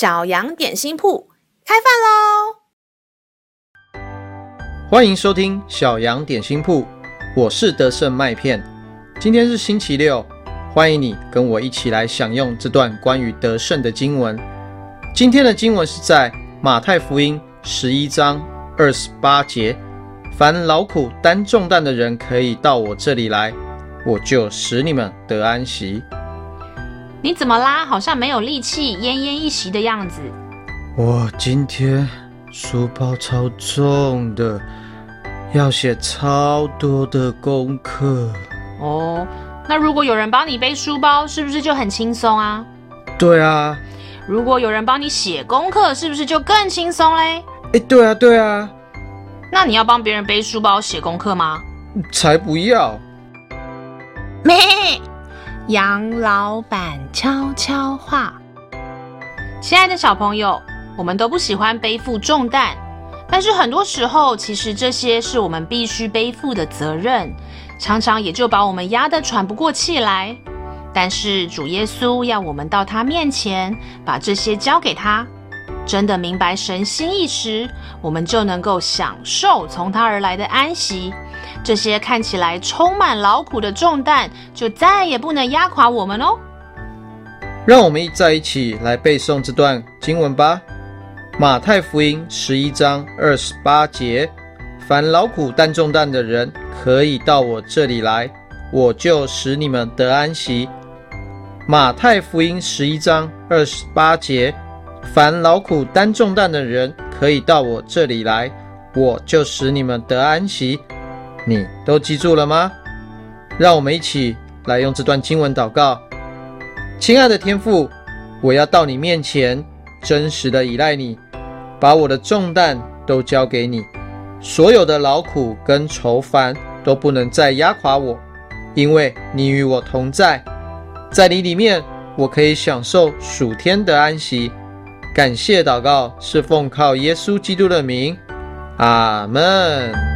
小羊点心铺开饭喽！欢迎收听小羊点心铺，我是德胜麦片。今天是星期六，欢迎你跟我一起来享用这段关于得胜的经文。今天的经文是在马太福音十一章二十八节：“凡劳苦担重担的人，可以到我这里来，我就使你们得安息。”你怎么啦？好像没有力气，奄奄一息的样子。我今天书包超重的，要写超多的功课。哦，那如果有人帮你背书包，是不是就很轻松啊？对啊。如果有人帮你写功课，是不是就更轻松嘞？哎，对啊，对啊。那你要帮别人背书包、写功课吗？才不要。咩。杨老板悄悄话：亲爱的小朋友，我们都不喜欢背负重担，但是很多时候，其实这些是我们必须背负的责任，常常也就把我们压得喘不过气来。但是主耶稣要我们到他面前，把这些交给他，真的明白神心意时，我们就能够享受从他而来的安息。这些看起来充满劳苦的重担，就再也不能压垮我们哦。让我们再一起来背诵这段经文吧。马太福音十一章二十八节：凡劳苦担重担的人，可以到我这里来，我就使你们得安息。马太福音十一章二十八节：凡劳苦担重担的人，可以到我这里来，我就使你们得安息。你都记住了吗？让我们一起来用这段经文祷告。亲爱的天父，我要到你面前，真实的依赖你，把我的重担都交给你，所有的劳苦跟愁烦都不能再压垮我，因为你与我同在，在你里面，我可以享受属天的安息。感谢祷告，是奉靠耶稣基督的名，阿门。